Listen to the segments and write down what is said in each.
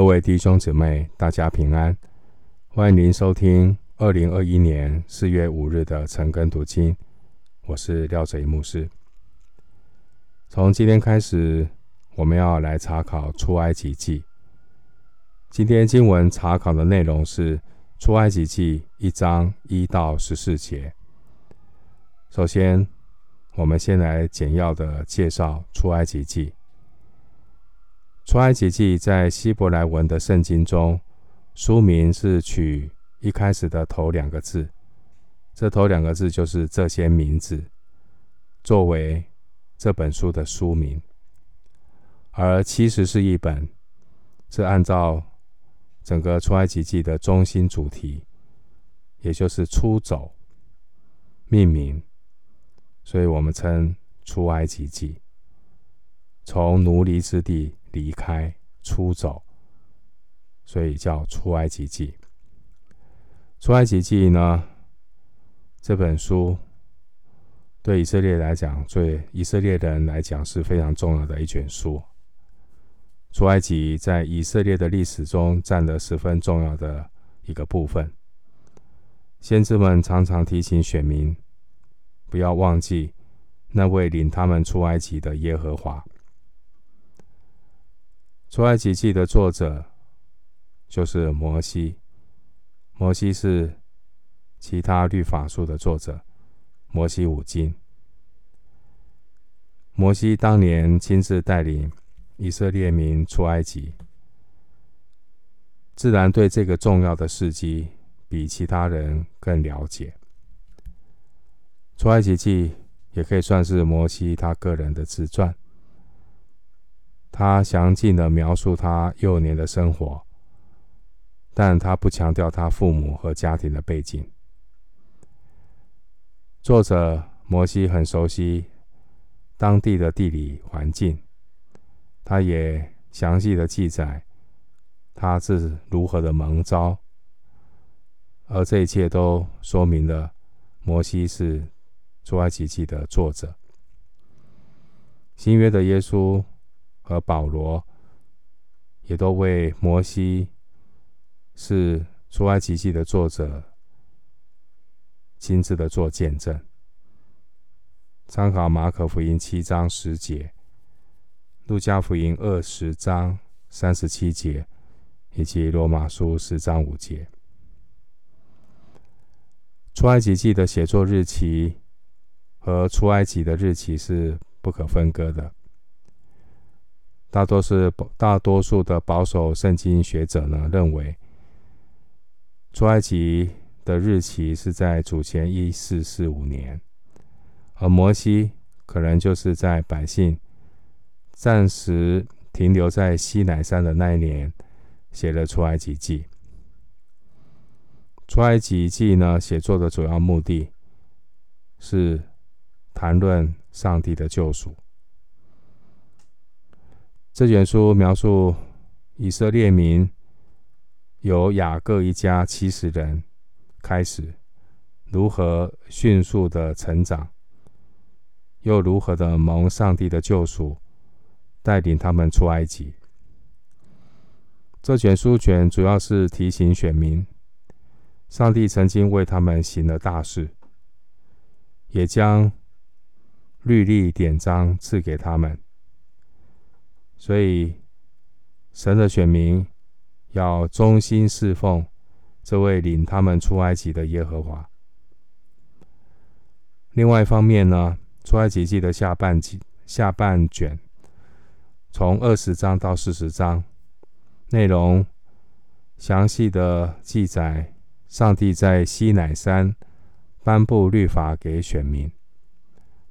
各位弟兄姊妹，大家平安！欢迎您收听二零二一年四月五日的晨更读经。我是廖哲一牧师。从今天开始，我们要来查考出埃及记。今天经文查考的内容是出埃及记一章一到十四节。首先，我们先来简要的介绍出埃及记。出埃及记在希伯来文的圣经中，书名是取一开始的头两个字，这头两个字就是这些名字，作为这本书的书名。而其实是一本，是按照整个出埃及记的中心主题，也就是出走命名，所以我们称出埃及记，从奴隶之地。离开、出走，所以叫出埃及记。出埃及记呢，这本书对以色列来讲，对以色列人来讲是非常重要的一卷书。出埃及在以色列的历史中占了十分重要的一个部分。先知们常常提醒选民，不要忘记那位领他们出埃及的耶和华。出埃及记的作者就是摩西，摩西是其他律法书的作者，摩西五经。摩西当年亲自带领以色列民出埃及，自然对这个重要的事迹比其他人更了解。出埃及记也可以算是摩西他个人的自传。他详尽的描述他幼年的生活，但他不强调他父母和家庭的背景。作者摩西很熟悉当地的地理环境，他也详细的记载他是如何的蒙召，而这一切都说明了摩西是出埃及记的作者。新约的耶稣。和保罗也都为摩西是出埃及记的作者亲自的做见证。参考马可福音七章十节、路加福音二十章三十七节以及罗马书十章五节。出埃及记的写作日期和出埃及的日期是不可分割的。大多是大多数的保守圣经学者呢，认为，出埃及的日期是在主前一四四五年，而摩西可能就是在百姓暂时停留在西乃山的那一年写了出埃及记。出埃及记呢，写作的主要目的是谈论上帝的救赎。这卷书描述以色列民由雅各一家七十人开始，如何迅速的成长，又如何的蒙上帝的救赎，带领他们出埃及。这卷书卷主要是提醒选民，上帝曾经为他们行了大事，也将律例典章赐给他们。所以，神的选民要忠心侍奉这位领他们出埃及的耶和华。另外一方面呢，出埃及记的下半集下半卷，从二十章到四十章，内容详细的记载上帝在西乃山颁布律法给选民，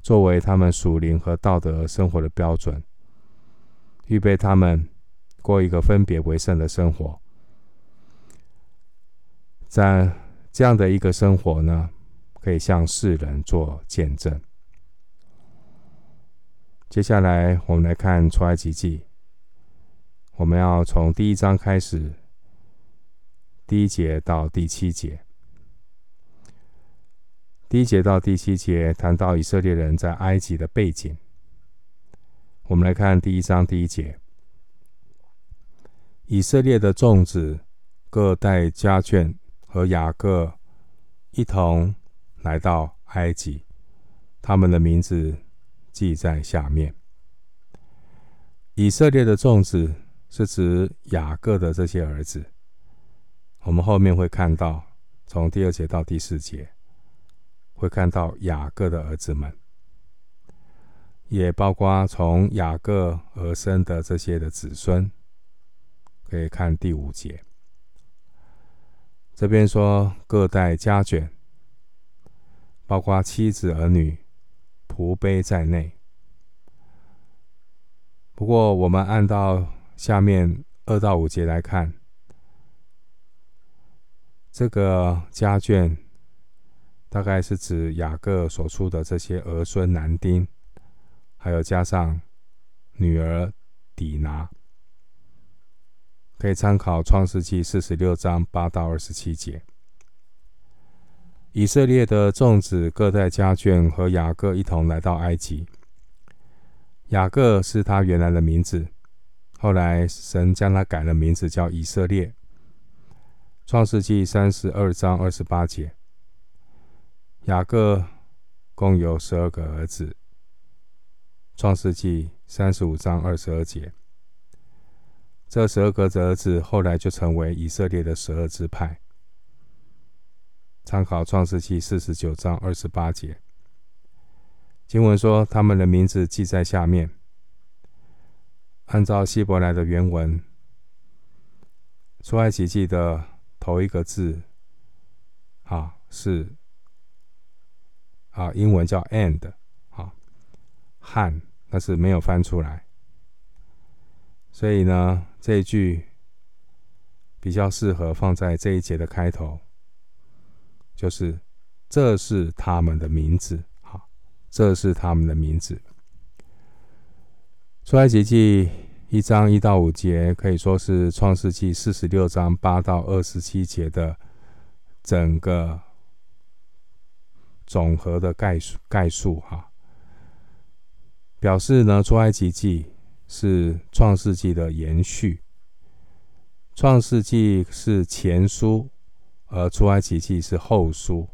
作为他们属灵和道德生活的标准。预备他们过一个分别为圣的生活，在这样的一个生活呢，可以向世人做见证。接下来，我们来看出埃及记，我们要从第一章开始，第一节到第七节。第一节到第七节谈到以色列人在埃及的背景。我们来看第一章第一节：以色列的众子各带家眷和雅各一同来到埃及，他们的名字记在下面。以色列的众子是指雅各的这些儿子。我们后面会看到，从第二节到第四节，会看到雅各的儿子们，也包括从雅各而生的这些的子孙。可以看第五节，这边说各带家眷，包括妻子儿女、仆婢在内。不过，我们按照下面二到五节来看，这个家眷大概是指雅各所出的这些儿孙男丁，还有加上女儿底拿。可以参考《创世记》四十六章八到二十七节。以色列的众子各带家眷和雅各一同来到埃及。雅各是他原来的名字，后来神将他改了名字，叫以色列。《创世记》三十二章二十八节。雅各共有十二个儿子。《创世纪》三十五章二十二节。这十二个儿子后来就成为以色列的十二支派。参考创世记四十九章二十八节，经文说他们的名字记在下面。按照希伯来的原文，出埃及记的头一个字，啊是啊英文叫 and，啊汉，但是没有翻出来。所以呢，这一句比较适合放在这一节的开头，就是这是他们的名字，好，这是他们的名字。出埃及记一章一到五节，可以说是创世纪四十六章八到二十七节的整个总和的概述概述，哈，表示呢，出埃及记。是创世纪的延续。创世纪是前书，而出埃及记是后书。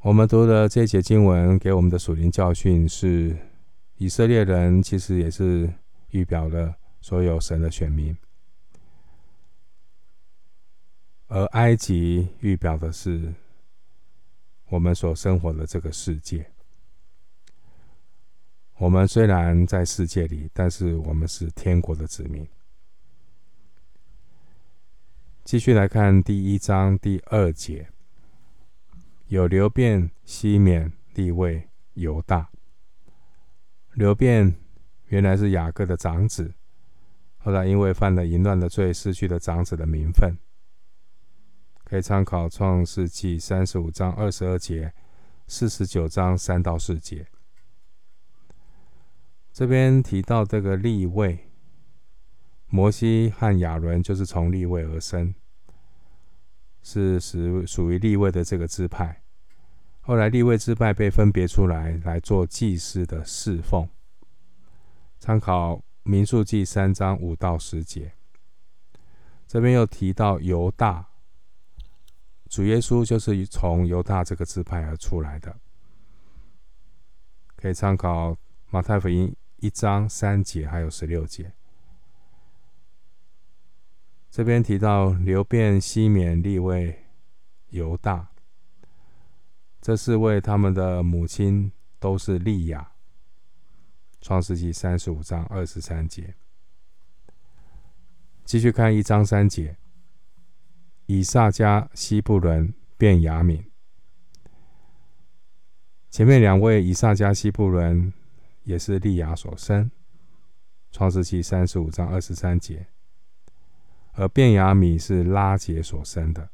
我们读的这节经文给我们的属灵教训是：以色列人其实也是预表了所有神的选民，而埃及预表的是我们所生活的这个世界。我们虽然在世界里，但是我们是天国的子民。继续来看第一章第二节，有流便、西缅、利未、犹大。流便原来是雅各的长子，后来因为犯了淫乱的罪，失去了长子的名分。可以参考创世记三十五章二十二节、四十九章三到四节。这边提到这个立位，摩西和亚伦就是从立位而生，是属属于利未的这个支派。后来立位支派被分别出来来做祭祀的侍奉。参考民数记三章五到十节。这边又提到犹大，主耶稣就是从犹大这个支派而出来的，可以参考马太福音。一章三节还有十六节，这边提到流便、西缅、利未、犹大，这四位他们的母亲都是利亚。创世纪三十五章二十三节，继续看一章三节，以萨加、西布伦、变雅敏。前面两位以萨加、西布伦。也是利亚所生，《创世记》三十五章二十三节，而便雅米是拉杰所生的，《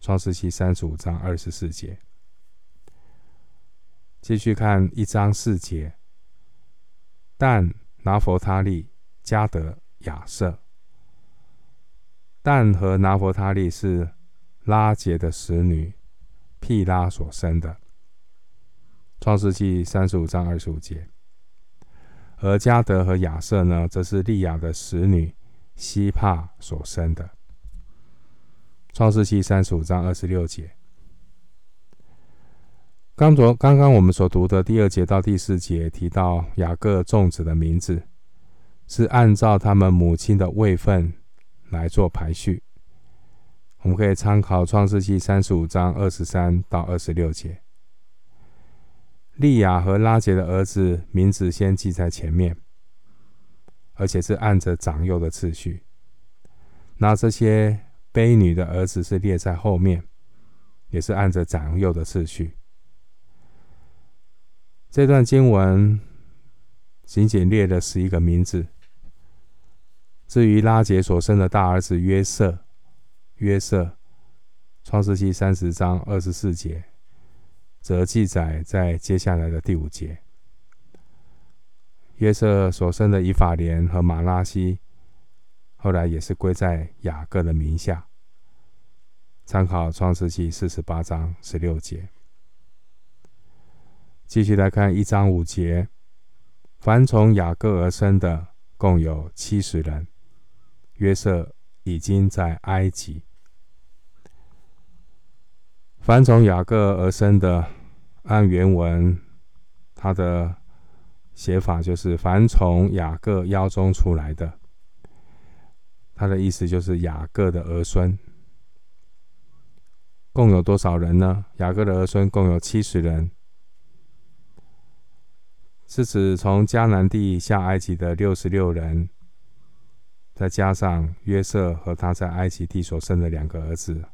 创世记》三十五章二十四节。继续看一章四节，但、拿弗他利、加德、亚瑟，但和拿弗他利是拉杰的使女辟拉所生的。创世记三十五章二十五节，而加得和亚瑟呢，则是利亚的使女西帕所生的。创世记三十五章二十六节。刚昨刚刚我们所读的第二节到第四节提到雅各众子的名字，是按照他们母亲的位分来做排序。我们可以参考创世记三十五章二十三到二十六节。利亚和拉杰的儿子名字先记在前面，而且是按着长幼的次序。那这些婢女的儿子是列在后面，也是按着长幼的次序。这段经文仅仅列了十一个名字。至于拉杰所生的大儿子约瑟，约瑟，创世记三十章二十四节，则记载在接下来的第五节。约瑟所生的以法莲和玛拉西，后来也是归在雅各的名下。参考创世记四十八章十六节。继续来看一章五节，凡从雅各而生的共有七十人。约瑟已经在埃及。凡从雅各而生的，按原文，他的写法就是凡从雅各腰中出来的。他的意思就是雅各的儿孙。共有多少人呢？雅各的儿孙共有七十人。是指从迦南地下埃及的六十六人，再加上约瑟和他在埃及地所生的两个儿子，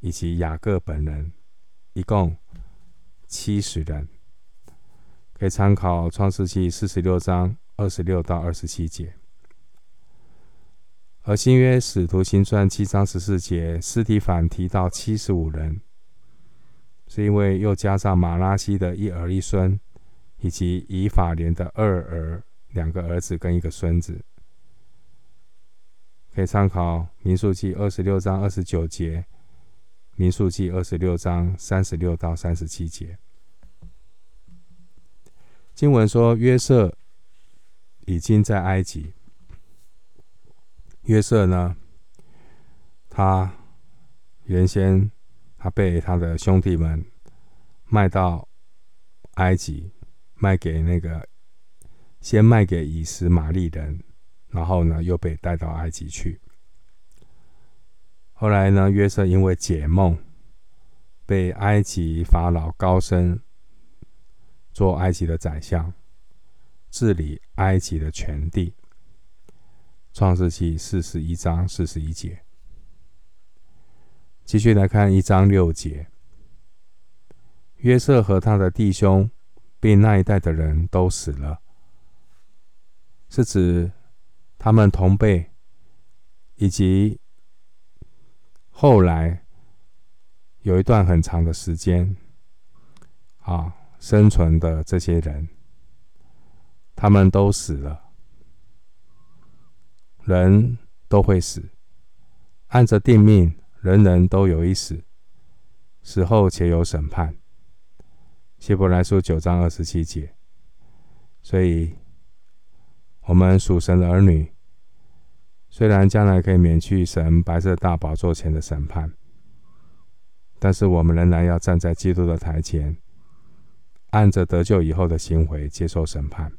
以及雅各本人，一共七十人。可以参考创世记四十六章二十六到二十七节。而新约使徒行传七章十四节，斯提反提到七十五人，是因为又加上马拉西的一儿一孙。以及以法莲的二儿，两个儿子跟一个孙子，可以参考民数记二十六章二十九节，民数记二十六章三十六到三十七节。经文说约瑟已经在埃及。约瑟呢，他原先他被他的兄弟们卖到埃及。卖给那个，先卖给以实玛利人，然后呢，又被带到埃及去。后来呢，约瑟因为解梦，被埃及法老高升，做埃及的宰相，治理埃及的全地。创世记四十一章四十一节。继续来看一章六节，约瑟和他的弟兄。被那一代的人都死了，是指他们同辈以及后来有一段很长的时间啊生存的这些人，他们都死了。人都会死，按着定命，人人都有一死，死后且有审判。希伯来书九章二十七节，所以，我们属神的儿女，虽然将来可以免去神白色大宝座前的审判，但是我们仍然要站在基督的台前，按着得救以后的行为接受审判。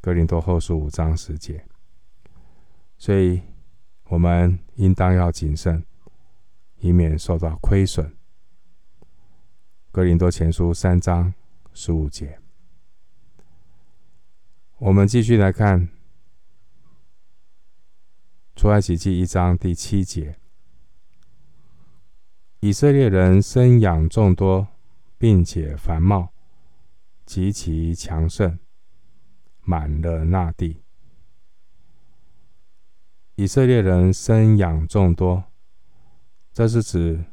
哥林多后书五章十节，所以我们应当要谨慎，以免受到亏损。哥林多前书三章十五节，我们继续来看出埃及记一章第七节：以色列人生养众多，并且繁茂，极其强盛，满了那地。以色列人生养众多，这是指。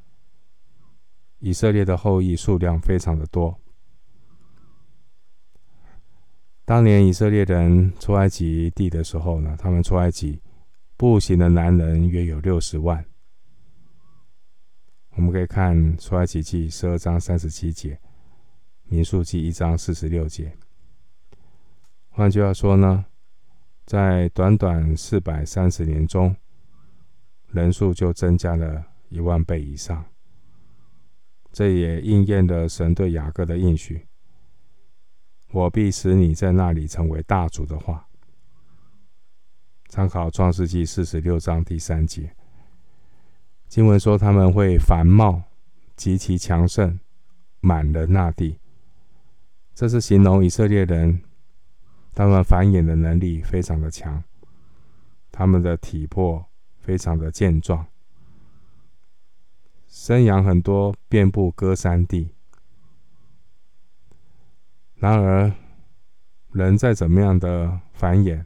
以色列的后裔数量非常的多。当年以色列人出埃及地的时候呢，他们出埃及步行的男人约有六十万。我们可以看出埃及记十二章三十七节，民数记一章四十六节。换句话说呢，在短短四百三十年中，人数就增加了一万倍以上。这也应验了神对雅各的应许：“我必使你在那里成为大族的话。”参考创世纪四十六章第三节，经文说他们会繁茂，极其强盛，满了那地。这是形容以色列人，他们繁衍的能力非常的强，他们的体魄非常的健壮。生养很多，遍布歌山地。然而，人再怎么样的繁衍，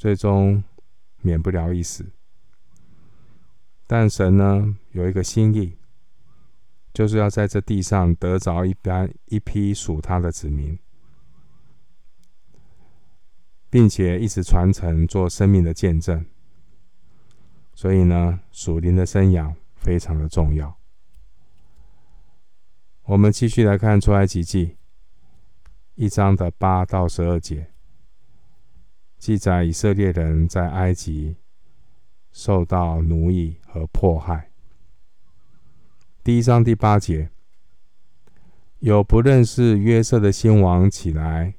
最终免不了一死。但神呢，有一个心意，就是要在这地上得着一般一批属他的子民，并且一直传承做生命的见证。所以呢，属灵的生养。非常的重要。我们继续来看出埃及记一章的八到十二节，记载以色列人在埃及受到奴役和迫害。第一章第八节，有不认识约瑟的新王起来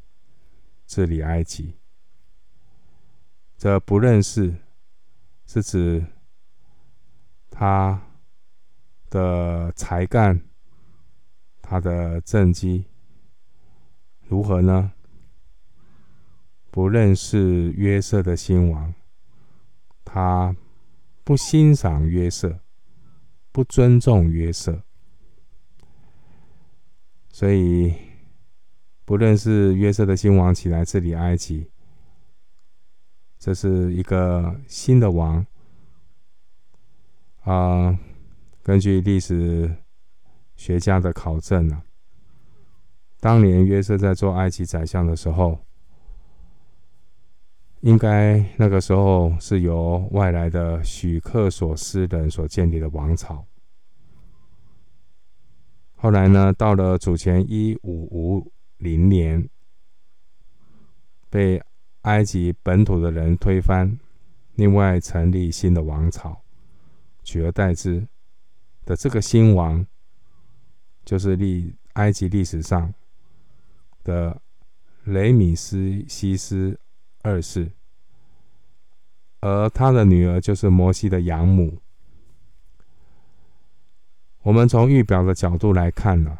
治理埃及。这不认识是指他。的才干，他的政绩如何呢？不认识约瑟的新王，他不欣赏约瑟，不尊重约瑟，所以不认识约瑟的新王起来治理埃及，这是一个新的王。啊。根据历史学家的考证呢，当年约瑟在做埃及宰相的时候，应该那个时候是由外来的许克索斯人所建立的王朝。后来呢，到了主前一五五零年，被埃及本土的人推翻，另外成立新的王朝，取而代之。的这个新王，就是历埃及历史上的雷米斯西斯二世，而他的女儿就是摩西的养母。我们从预表的角度来看呢，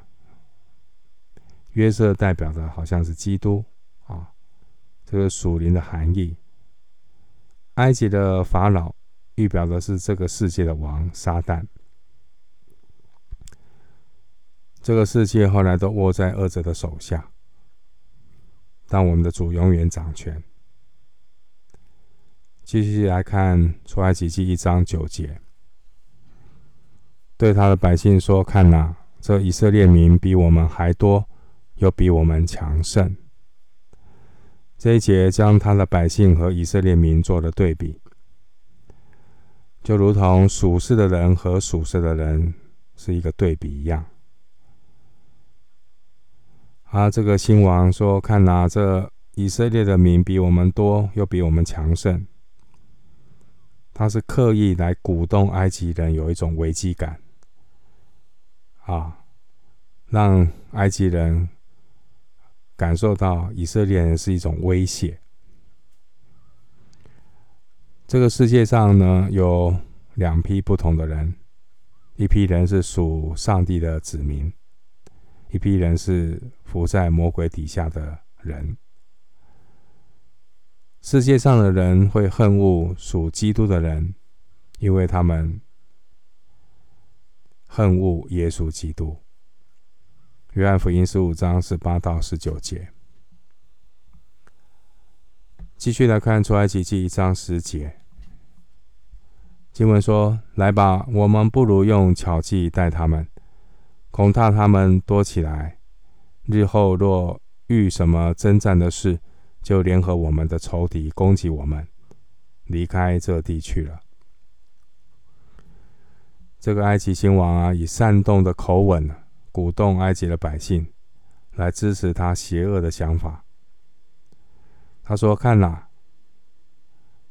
约瑟代表的好像是基督啊，这个属灵的含义。埃及的法老预表的是这个世界的王撒旦。这个世界后来都握在恶者的手下，但我们的主永远掌权。继续来看出埃及记一章九节，对他的百姓说：“看呐，这以色列民比我们还多，又比我们强盛。”这一节将他的百姓和以色列民做了对比，就如同属世的人和属世的人是一个对比一样。啊，这个新王说：“看呐，这以色列的民比我们多，又比我们强盛。”他是刻意来鼓动埃及人有一种危机感，啊，让埃及人感受到以色列人是一种威胁。这个世界上呢，有两批不同的人，一批人是属上帝的子民。一批人是伏在魔鬼底下的人。世界上的人会恨恶属基督的人，因为他们恨恶耶稣基督。约翰福音十五章十八到十九节。继续来看出埃及记一章十节，经文说：“来吧，我们不如用巧计待他们。”恐怕他们多起来，日后若遇什么征战的事，就联合我们的仇敌攻击我们，离开这地去了。这个埃及新王啊，以煽动的口吻鼓动埃及的百姓来支持他邪恶的想法。他说：“看哪，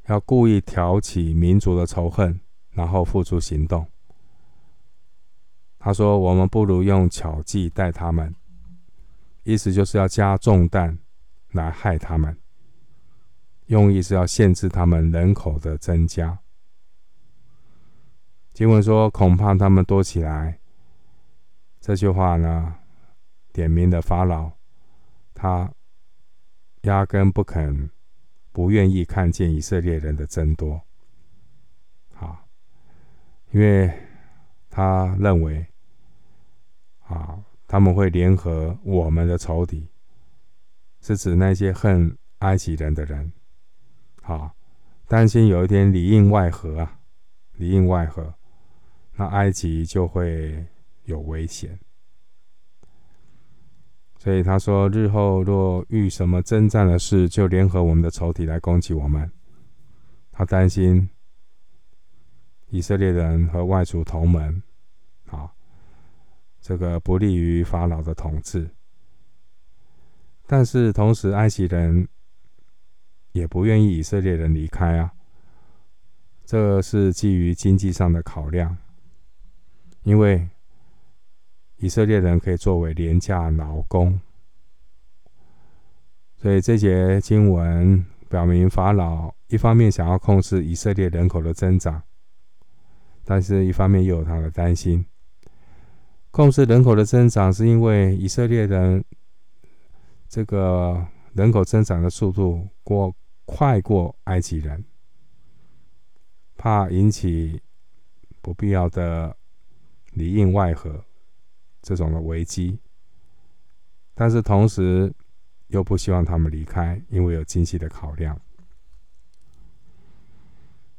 要故意挑起民族的仇恨，然后付诸行动。”他说：“我们不如用巧计待他们，意思就是要加重担来害他们，用意是要限制他们人口的增加。”经文说：“恐怕他们多起来。”这句话呢，点名的法老，他压根不肯、不愿意看见以色列人的增多。啊，因为他认为，啊，他们会联合我们的仇敌，是指那些恨埃及人的人。好，担心有一天里应外合啊，里应外合。那埃及就会有危险，所以他说：“日后若遇什么征战的事，就联合我们的仇敌来攻击我们。”他担心以色列人和外族同盟，啊，这个不利于法老的统治。但是同时，埃及人也不愿意以色列人离开啊，这是基于经济上的考量。因为以色列人可以作为廉价劳工，所以这节经文表明，法老一方面想要控制以色列人口的增长，但是一方面又有他的担心。控制人口的增长，是因为以色列人这个人口增长的速度过快过埃及人，怕引起不必要的。里应外合这种的危机，但是同时又不希望他们离开，因为有经济的考量。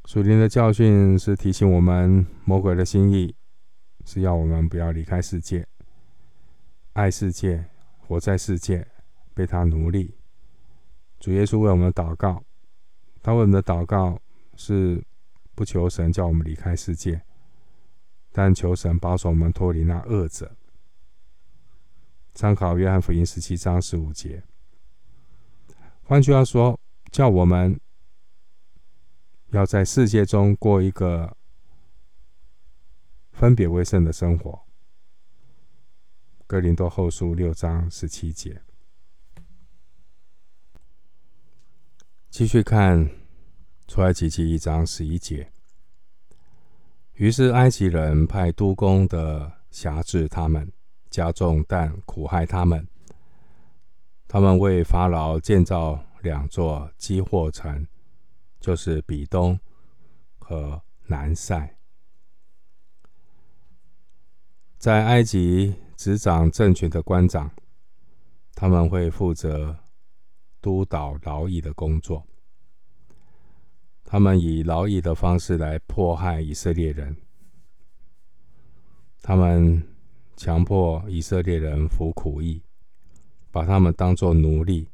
属灵的教训是提醒我们，魔鬼的心意是要我们不要离开世界，爱世界，活在世界，为他奴隶。主耶稣为我们祷告，他为我们的祷告是不求神叫我们离开世界。但求神保守我们脱离那恶者。参考约翰福音十七章十五节。换句话说，叫我们要在世界中过一个分别为圣的生活。哥林多后书六章十七节。继续看出埃及记一章十一节。于是埃及人派督工的辖制他们，加重担苦害他们。他们为法老建造两座积货城，就是比东和南塞。在埃及执掌政权的官长，他们会负责督导劳役的工作。他们以劳役的方式来迫害以色列人，他们强迫以色列人服苦役，把他们当作奴隶。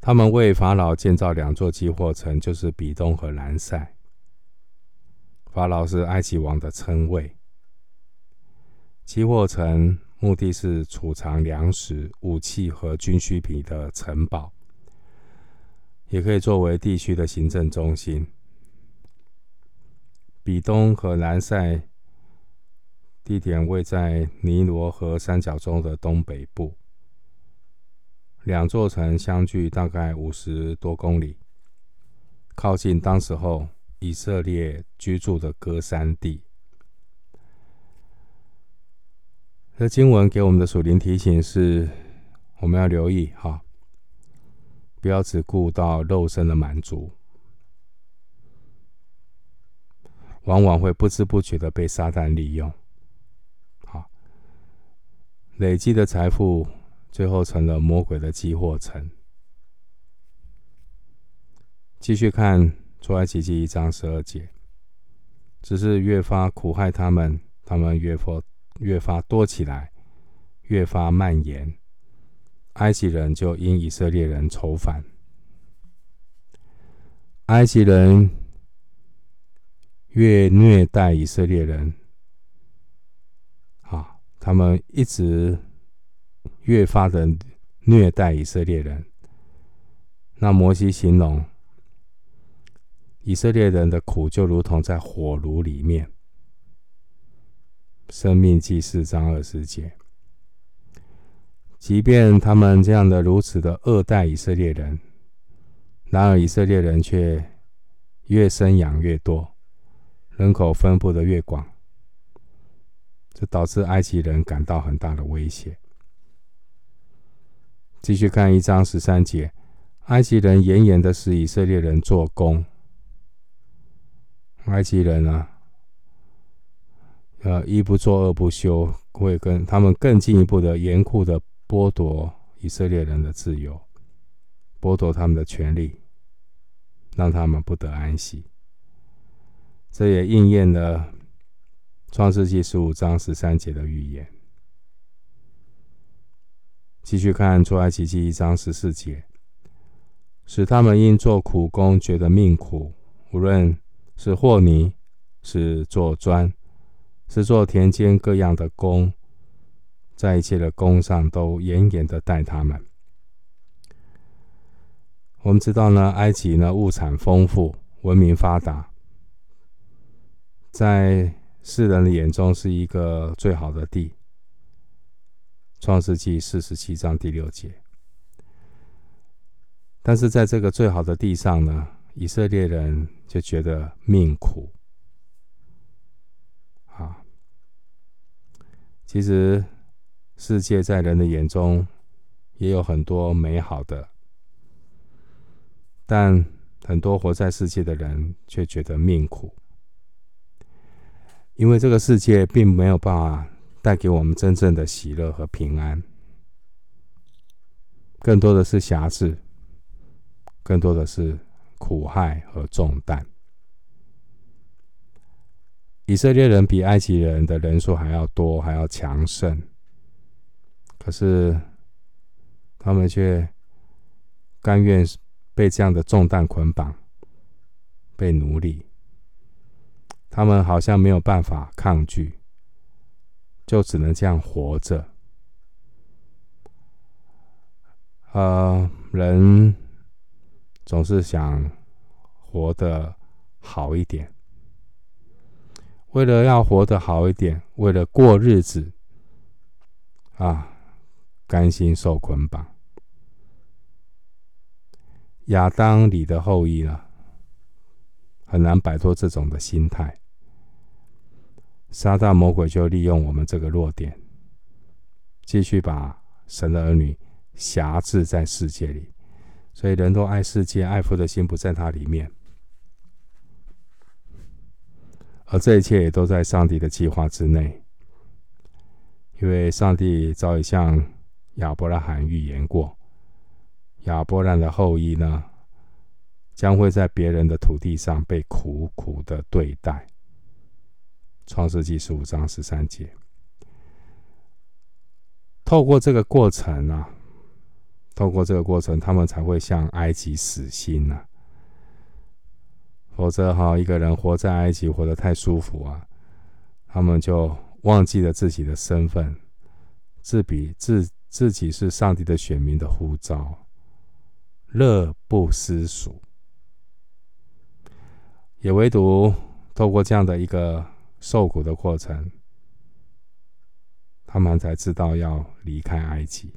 他们为法老建造两座积货城，就是比东和南塞。法老是埃及王的称谓。积货城目的是储藏粮食、武器和军需品的城堡。也可以作为地区的行政中心。比东和南塞地点位在尼罗河三角洲的东北部，两座城相距大概五十多公里，靠近当时候以色列居住的歌山地。这经文给我们的属灵提醒是，我们要留意哈。不要只顾到肉身的满足，往往会不知不觉的被撒旦利用。好，累积的财富最后成了魔鬼的积货城。继续看出埃及记一章十二节，只是越发苦害他们，他们越发越发多起来，越发蔓延。埃及人就因以色列人仇反，埃及人越虐待以色列人，啊，他们一直越发的虐待以色列人。那摩西形容以色列人的苦，就如同在火炉里面。生命记四章二十节，即便他们这样的如此的恶待以色列人，然而以色列人却越生养越多，人口分布的越广，这导致埃及人感到很大的威胁。继续看一章十三节，埃及人严严的使以色列人做工。埃及人啊。呃，一不做二不休，会跟他们更进一步的严酷的剥夺以色列人的自由，剥夺他们的权利，让他们不得安息。这也应验了创世纪十五章十三节的预言。继续看出埃及记一章十四节，使他们因做苦工觉得命苦，无论是和泥，是做砖。是做田间各样的工，在一切的工上都严严的待他们。我们知道呢，埃及呢物产丰富，文明发达，在世人的眼中是一个最好的地。创世纪四十七章第六节。但是在这个最好的地上呢，以色列人就觉得命苦。其实，世界在人的眼中也有很多美好的，但很多活在世界的人却觉得命苦，因为这个世界并没有办法带给我们真正的喜乐和平安，更多的是瑕疵，更多的是苦害和重担。以色列人比埃及人的人数还要多，还要强盛，可是他们却甘愿被这样的重担捆绑，被奴隶。他们好像没有办法抗拒，就只能这样活着。呃，人总是想活得好一点。为了要活得好一点，为了过日子，啊，甘心受捆绑。亚当里的后裔呢，很难摆脱这种的心态。撒旦魔鬼就利用我们这个弱点，继续把神的儿女辖制在世界里，所以人都爱世界，爱父的心不在他里面。而这一切也都在上帝的计划之内，因为上帝早已向亚伯拉罕预言过，亚伯兰的后裔呢，将会在别人的土地上被苦苦的对待。创世纪十五章十三节，透过这个过程啊，透过这个过程，他们才会向埃及死心呢、啊。否则，哈，一个人活在埃及活得太舒服啊，他们就忘记了自己的身份，自比自自己是上帝的选民的呼召，乐不思蜀。也唯独透过这样的一个受苦的过程，他们才知道要离开埃及，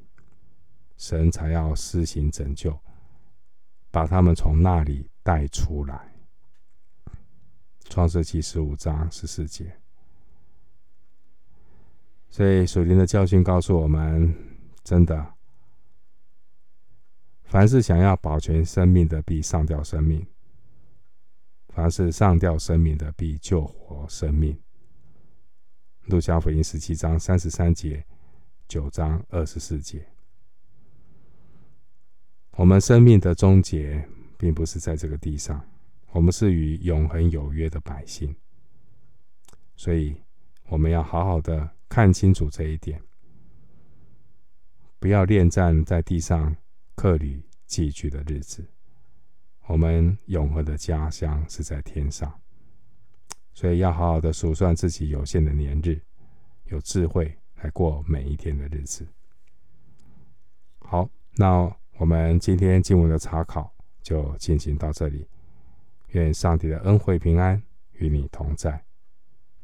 神才要施行拯救，把他们从那里带出来。创世记十五章十四节，所以属灵的教训告诉我们：真的，凡是想要保全生命的，必上吊生命；凡是上吊生命的，必救活生命。路加福音十七章三十三节，九章二十四节。我们生命的终结，并不是在这个地上。我们是与永恒有约的百姓，所以我们要好好的看清楚这一点，不要恋战在地上客旅寄居的日子。我们永恒的家乡是在天上，所以要好好的数算自己有限的年日，有智慧来过每一天的日子。好，那我们今天经文的查考就进行到这里。愿上帝的恩惠平安与你同在。